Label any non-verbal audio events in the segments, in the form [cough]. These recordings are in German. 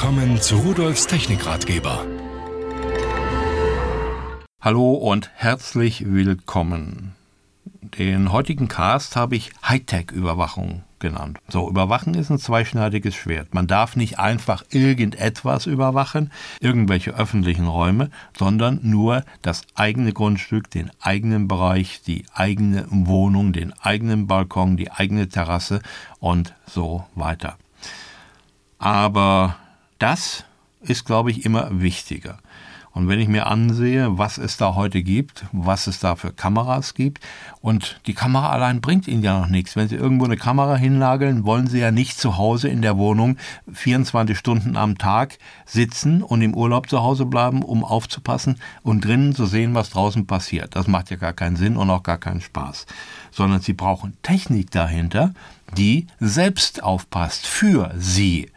Willkommen zu Rudolfs Technikratgeber. Hallo und herzlich willkommen. Den heutigen Cast habe ich Hightech-Überwachung genannt. So, überwachen ist ein zweischneidiges Schwert. Man darf nicht einfach irgendetwas überwachen, irgendwelche öffentlichen Räume, sondern nur das eigene Grundstück, den eigenen Bereich, die eigene Wohnung, den eigenen Balkon, die eigene Terrasse und so weiter. Aber das ist, glaube ich, immer wichtiger. Und wenn ich mir ansehe, was es da heute gibt, was es da für Kameras gibt, und die Kamera allein bringt Ihnen ja noch nichts. Wenn Sie irgendwo eine Kamera hinnageln, wollen Sie ja nicht zu Hause in der Wohnung 24 Stunden am Tag sitzen und im Urlaub zu Hause bleiben, um aufzupassen und drinnen zu sehen, was draußen passiert. Das macht ja gar keinen Sinn und auch gar keinen Spaß. Sondern Sie brauchen Technik dahinter, die selbst aufpasst für Sie.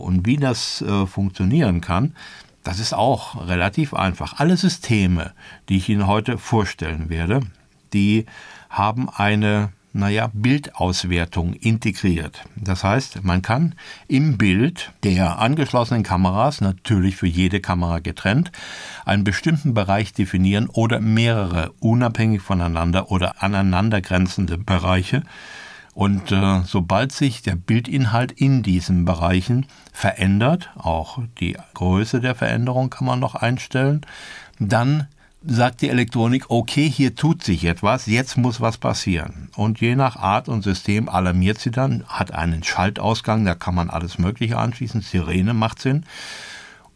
Und wie das äh, funktionieren kann, das ist auch relativ einfach. Alle Systeme, die ich Ihnen heute vorstellen werde, die haben eine naja, Bildauswertung integriert. Das heißt, man kann im Bild der angeschlossenen Kameras, natürlich für jede Kamera getrennt, einen bestimmten Bereich definieren oder mehrere unabhängig voneinander oder aneinandergrenzende Bereiche und äh, sobald sich der Bildinhalt in diesen Bereichen verändert, auch die Größe der Veränderung kann man noch einstellen, dann sagt die Elektronik, okay, hier tut sich etwas, jetzt muss was passieren. Und je nach Art und System alarmiert sie dann, hat einen Schaltausgang, da kann man alles Mögliche anschließen, Sirene macht Sinn.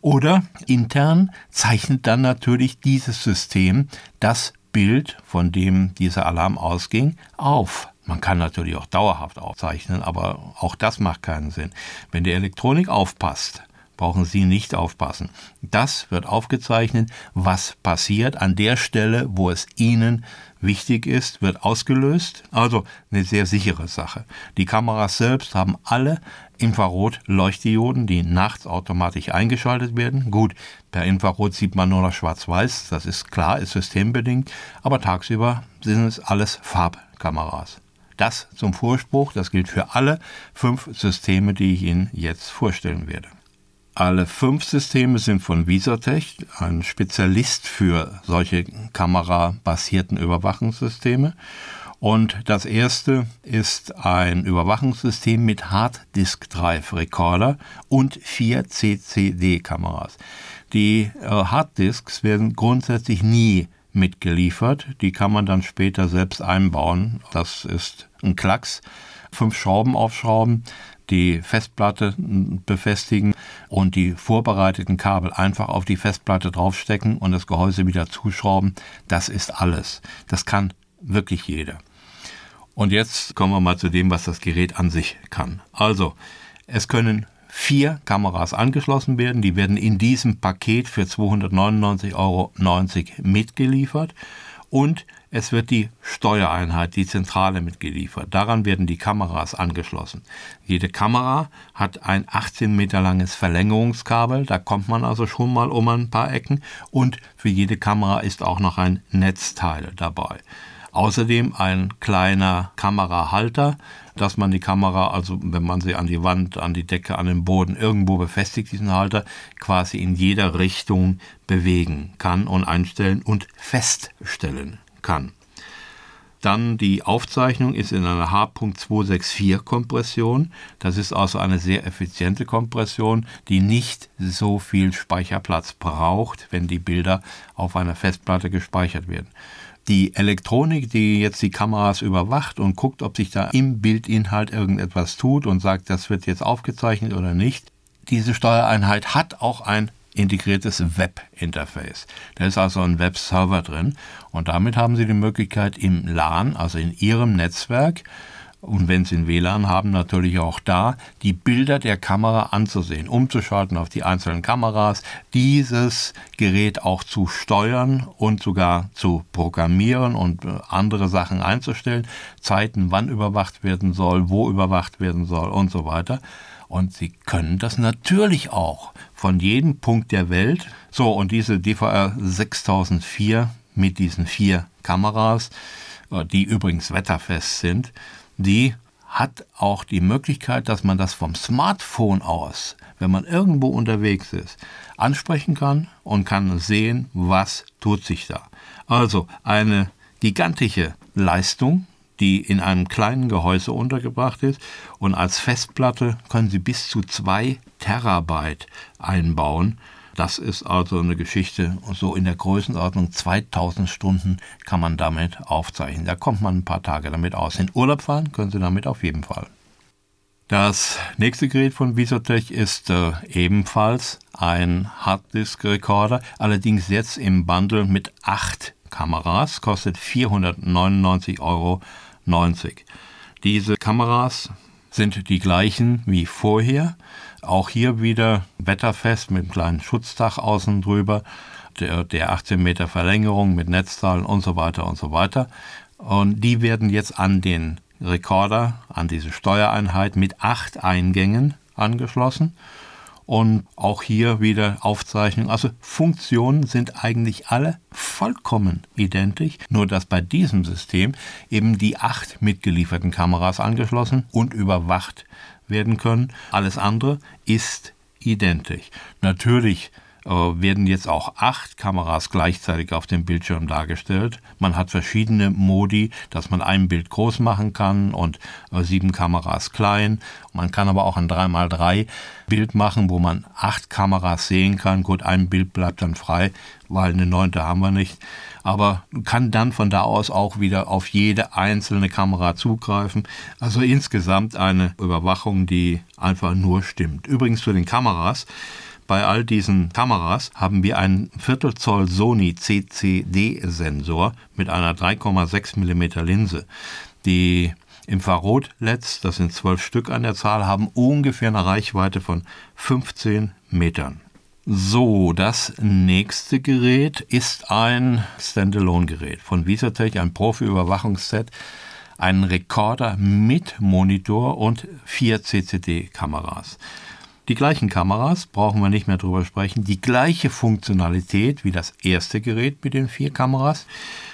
Oder intern zeichnet dann natürlich dieses System das Bild, von dem dieser Alarm ausging, auf. Man kann natürlich auch dauerhaft aufzeichnen, aber auch das macht keinen Sinn. Wenn die Elektronik aufpasst, brauchen Sie nicht aufpassen. Das wird aufgezeichnet, was passiert an der Stelle, wo es Ihnen wichtig ist, wird ausgelöst. Also eine sehr sichere Sache. Die Kameras selbst haben alle Infrarot-Leuchtdioden, die nachts automatisch eingeschaltet werden. Gut, per Infrarot sieht man nur noch schwarz-weiß, das ist klar, ist systembedingt, aber tagsüber sind es alles Farbkameras. Das zum Vorspruch, das gilt für alle fünf Systeme, die ich Ihnen jetzt vorstellen werde. Alle fünf Systeme sind von Visotech, ein Spezialist für solche kamerabasierten Überwachungssysteme. Und das erste ist ein Überwachungssystem mit Harddisk Drive Recorder und vier CCD-Kameras. Die äh, Harddisks werden grundsätzlich nie mitgeliefert. Die kann man dann später selbst einbauen. Das ist ein Klacks. Fünf Schrauben aufschrauben, die Festplatte befestigen und die vorbereiteten Kabel einfach auf die Festplatte draufstecken und das Gehäuse wieder zuschrauben. Das ist alles. Das kann wirklich jeder. Und jetzt kommen wir mal zu dem, was das Gerät an sich kann. Also, es können vier Kameras angeschlossen werden. Die werden in diesem Paket für 299,90 Euro mitgeliefert. Und es wird die Steuereinheit, die Zentrale mitgeliefert. Daran werden die Kameras angeschlossen. Jede Kamera hat ein 18 Meter langes Verlängerungskabel, da kommt man also schon mal um ein paar Ecken. Und für jede Kamera ist auch noch ein Netzteil dabei. Außerdem ein kleiner Kamerahalter, dass man die Kamera, also wenn man sie an die Wand, an die Decke, an den Boden irgendwo befestigt, diesen Halter, quasi in jeder Richtung bewegen kann und einstellen und feststellen kann. Dann die Aufzeichnung ist in einer H.264 Kompression. Das ist also eine sehr effiziente Kompression, die nicht so viel Speicherplatz braucht, wenn die Bilder auf einer Festplatte gespeichert werden die Elektronik, die jetzt die Kameras überwacht und guckt, ob sich da im Bildinhalt irgendetwas tut und sagt, das wird jetzt aufgezeichnet oder nicht. Diese Steuereinheit hat auch ein integriertes Web-Interface. Da ist also ein Web-Server drin und damit haben Sie die Möglichkeit im LAN, also in Ihrem Netzwerk, und wenn Sie ein WLAN haben, natürlich auch da, die Bilder der Kamera anzusehen, umzuschalten auf die einzelnen Kameras, dieses Gerät auch zu steuern und sogar zu programmieren und äh, andere Sachen einzustellen, Zeiten, wann überwacht werden soll, wo überwacht werden soll und so weiter. Und Sie können das natürlich auch von jedem Punkt der Welt. So, und diese DVR 6004 mit diesen vier Kameras, äh, die übrigens wetterfest sind, die hat auch die Möglichkeit, dass man das vom Smartphone aus, wenn man irgendwo unterwegs ist, ansprechen kann und kann sehen, was tut sich da. Also eine gigantische Leistung, die in einem kleinen Gehäuse untergebracht ist und als Festplatte können Sie bis zu zwei Terabyte einbauen. Das ist also eine Geschichte, so in der Größenordnung 2000 Stunden kann man damit aufzeichnen. Da kommt man ein paar Tage damit aus. In Urlaub fahren können Sie damit auf jeden Fall. Das nächste Gerät von Visotech ist äh, ebenfalls ein Harddisk-Recorder, allerdings jetzt im Bundle mit acht Kameras, kostet 499,90 Euro. Diese Kameras sind die gleichen wie vorher. Auch hier wieder wetterfest mit einem kleinen Schutzdach außen drüber, der, der 18 Meter Verlängerung mit Netzteilen und so weiter und so weiter. Und die werden jetzt an den Rekorder, an diese Steuereinheit mit acht Eingängen angeschlossen und auch hier wieder Aufzeichnung. Also Funktionen sind eigentlich alle vollkommen identisch, nur dass bei diesem System eben die acht mitgelieferten Kameras angeschlossen und überwacht werden können. Alles andere ist identisch. Natürlich werden jetzt auch acht Kameras gleichzeitig auf dem Bildschirm dargestellt. Man hat verschiedene Modi, dass man ein Bild groß machen kann und äh, sieben Kameras klein. Man kann aber auch ein 3x3 Bild machen, wo man acht Kameras sehen kann. Gut, ein Bild bleibt dann frei, weil eine neunte haben wir nicht. Aber kann dann von da aus auch wieder auf jede einzelne Kamera zugreifen. Also insgesamt eine Überwachung, die einfach nur stimmt. Übrigens zu den Kameras. Bei all diesen Kameras haben wir einen Viertelzoll Sony CCD-Sensor mit einer 3,6 mm Linse. Die Infrarot-LEDs, das sind zwölf Stück an der Zahl, haben ungefähr eine Reichweite von 15 Metern. So, das nächste Gerät ist ein Standalone-Gerät von Visatech, ein Profi-Überwachungsset, ein Rekorder mit Monitor und vier CCD-Kameras. Die gleichen Kameras, brauchen wir nicht mehr drüber sprechen, die gleiche Funktionalität wie das erste Gerät mit den vier Kameras.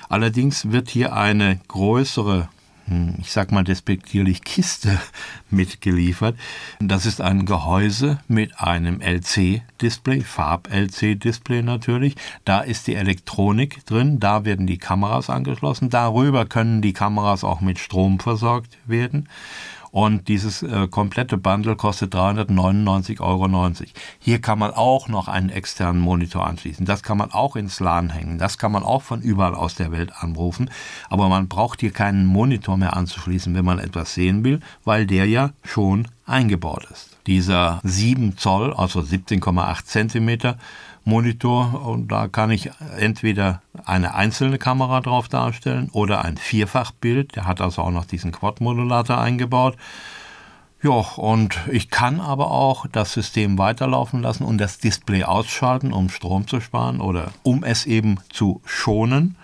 Allerdings wird hier eine größere hm, ich sag mal despektierlich Kiste [laughs] mitgeliefert. Das ist ein Gehäuse mit einem LC-Display, Farb-LC-Display natürlich. Da ist die Elektronik drin, da werden die Kameras angeschlossen. Darüber können die Kameras auch mit Strom versorgt werden. Und dieses äh, komplette Bundle kostet 399,90 Euro. Hier kann man auch noch einen externen Monitor anschließen. Das kann man auch ins LAN hängen. Das kann man auch von überall aus der Welt anrufen. Aber man braucht hier keinen Monitor mehr anzuschließen, wenn man etwas sehen will, weil der ja schon eingebaut ist. Dieser 7 Zoll, also 17,8 Zentimeter, Monitor und da kann ich entweder eine einzelne Kamera drauf darstellen oder ein Vierfachbild. Der hat also auch noch diesen Quad-Modulator eingebaut. Ja, und ich kann aber auch das System weiterlaufen lassen und das Display ausschalten, um Strom zu sparen oder um es eben zu schonen.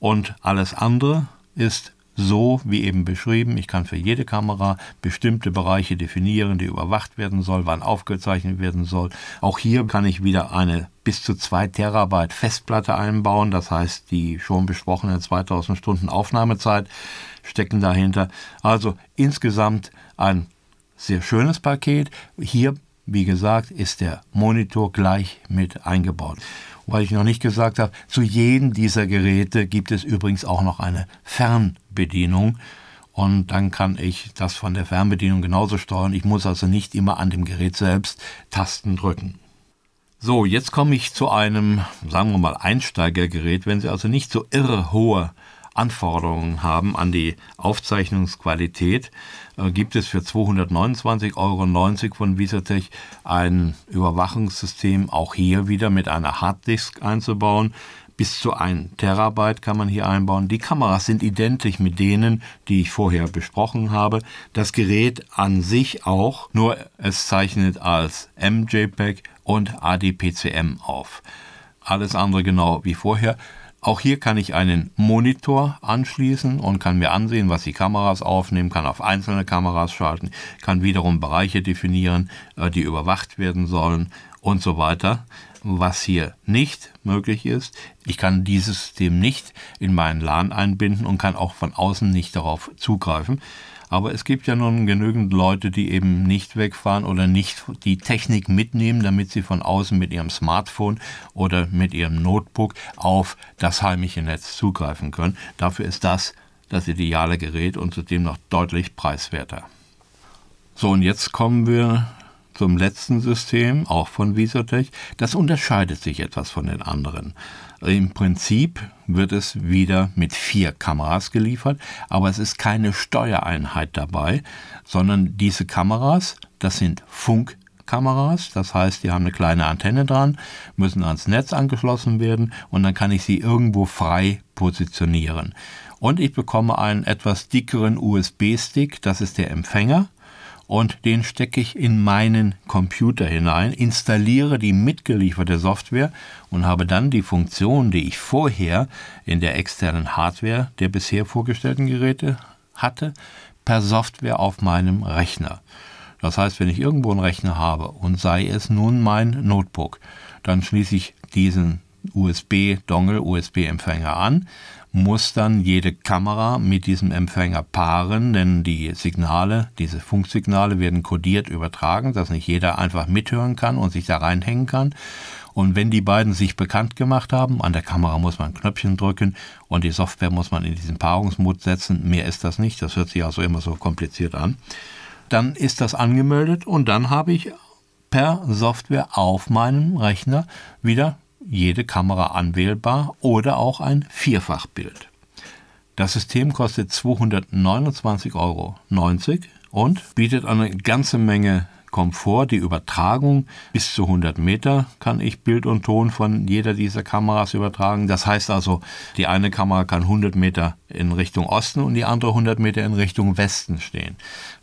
Und alles andere ist so wie eben beschrieben. Ich kann für jede Kamera bestimmte Bereiche definieren, die überwacht werden soll, wann aufgezeichnet werden soll. Auch hier kann ich wieder eine bis zu zwei Terabyte Festplatte einbauen. Das heißt, die schon besprochene 2000 Stunden Aufnahmezeit stecken dahinter. Also insgesamt ein sehr schönes Paket. Hier, wie gesagt, ist der Monitor gleich mit eingebaut weil ich noch nicht gesagt habe, zu jedem dieser Geräte gibt es übrigens auch noch eine Fernbedienung. Und dann kann ich das von der Fernbedienung genauso steuern. Ich muss also nicht immer an dem Gerät selbst Tasten drücken. So, jetzt komme ich zu einem, sagen wir mal, Einsteigergerät. Wenn Sie also nicht so irre hohe Anforderungen haben an die Aufzeichnungsqualität, äh, gibt es für 229,90 Euro von Visatech ein Überwachungssystem, auch hier wieder mit einer Harddisk einzubauen. Bis zu 1 Terabyte kann man hier einbauen. Die Kameras sind identisch mit denen, die ich vorher besprochen habe. Das Gerät an sich auch, nur es zeichnet als MJPEG und ADPCM auf. Alles andere genau wie vorher. Auch hier kann ich einen Monitor anschließen und kann mir ansehen, was die Kameras aufnehmen, kann auf einzelne Kameras schalten, kann wiederum Bereiche definieren, äh, die überwacht werden sollen und so weiter. Was hier nicht möglich ist, ich kann dieses System nicht in meinen LAN einbinden und kann auch von außen nicht darauf zugreifen. Aber es gibt ja nun genügend Leute, die eben nicht wegfahren oder nicht die Technik mitnehmen, damit sie von außen mit ihrem Smartphone oder mit ihrem Notebook auf das heimische Netz zugreifen können. Dafür ist das das ideale Gerät und zudem noch deutlich preiswerter. So, und jetzt kommen wir zum letzten System, auch von Visotech. Das unterscheidet sich etwas von den anderen. Im Prinzip wird es wieder mit vier Kameras geliefert, aber es ist keine Steuereinheit dabei, sondern diese Kameras, das sind Funkkameras, das heißt, die haben eine kleine Antenne dran, müssen ans Netz angeschlossen werden und dann kann ich sie irgendwo frei positionieren. Und ich bekomme einen etwas dickeren USB-Stick, das ist der Empfänger und den stecke ich in meinen Computer hinein, installiere die mitgelieferte Software und habe dann die Funktion, die ich vorher in der externen Hardware der bisher vorgestellten Geräte hatte, per Software auf meinem Rechner. Das heißt, wenn ich irgendwo einen Rechner habe und sei es nun mein Notebook, dann schließe ich diesen USB-Dongle, USB-Empfänger an, muss dann jede Kamera mit diesem Empfänger paaren, denn die Signale, diese Funksignale werden kodiert übertragen, dass nicht jeder einfach mithören kann und sich da reinhängen kann. Und wenn die beiden sich bekannt gemacht haben, an der Kamera muss man ein Knöpfchen drücken und die Software muss man in diesen Paarungsmod setzen, mehr ist das nicht, das hört sich also immer so kompliziert an, dann ist das angemeldet und dann habe ich per Software auf meinem Rechner wieder jede Kamera anwählbar oder auch ein Vierfachbild. Das System kostet 229,90 Euro und bietet eine ganze Menge Komfort, die Übertragung bis zu 100 Meter kann ich Bild und Ton von jeder dieser Kameras übertragen. Das heißt also, die eine Kamera kann 100 Meter in Richtung Osten und die andere 100 Meter in Richtung Westen stehen.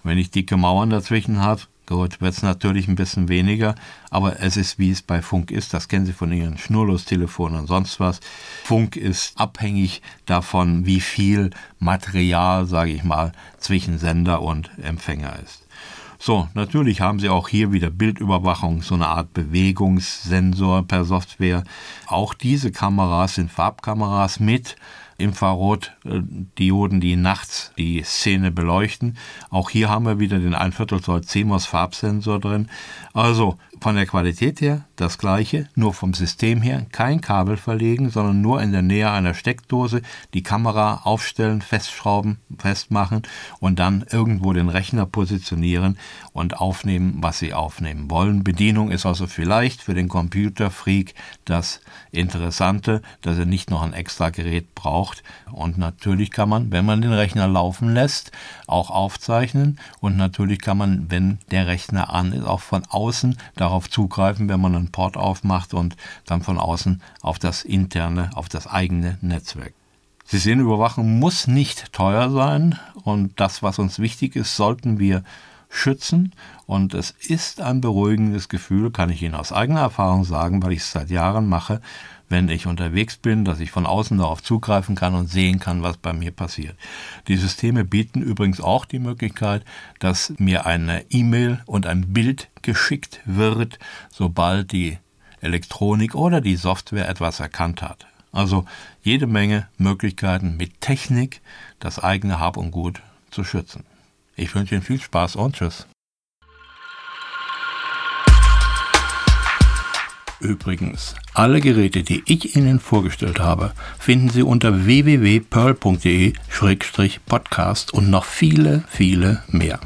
Wenn ich dicke Mauern dazwischen habe, Gut, wird es natürlich ein bisschen weniger, aber es ist, wie es bei Funk ist. Das kennen Sie von Ihren Schnurlostelefonen und sonst was. Funk ist abhängig davon, wie viel Material, sage ich mal, zwischen Sender und Empfänger ist. So, natürlich haben Sie auch hier wieder Bildüberwachung, so eine Art Bewegungssensor per Software. Auch diese Kameras sind Farbkameras mit Infrarotdioden, die nachts die Szene beleuchten. Auch hier haben wir wieder den 1 Viertel Zoll CMOS Farbsensor drin. Also von der Qualität her das gleiche, nur vom System her kein Kabel verlegen, sondern nur in der Nähe einer Steckdose die Kamera aufstellen, festschrauben, festmachen und dann irgendwo den Rechner positionieren und aufnehmen, was Sie aufnehmen wollen. Bedienung ist also vielleicht für den Computerfreak das Interessante, dass er nicht noch ein extra Gerät braucht. Und natürlich kann man, wenn man den Rechner laufen lässt, auch aufzeichnen und natürlich kann man, wenn der Rechner an ist, auch von außen darauf zugreifen, wenn man einen Port aufmacht und dann von außen auf das interne, auf das eigene Netzwerk. Sie sehen, Überwachung muss nicht teuer sein und das, was uns wichtig ist, sollten wir schützen. Und es ist ein beruhigendes Gefühl, kann ich Ihnen aus eigener Erfahrung sagen, weil ich es seit Jahren mache, wenn ich unterwegs bin, dass ich von außen darauf zugreifen kann und sehen kann, was bei mir passiert. Die Systeme bieten übrigens auch die Möglichkeit, dass mir eine E-Mail und ein Bild geschickt wird, sobald die Elektronik oder die Software etwas erkannt hat. Also jede Menge Möglichkeiten mit Technik das eigene Hab und Gut zu schützen. Ich wünsche Ihnen viel Spaß und Tschüss. Übrigens, alle Geräte, die ich Ihnen vorgestellt habe, finden Sie unter www.pearl.de-podcast und noch viele, viele mehr.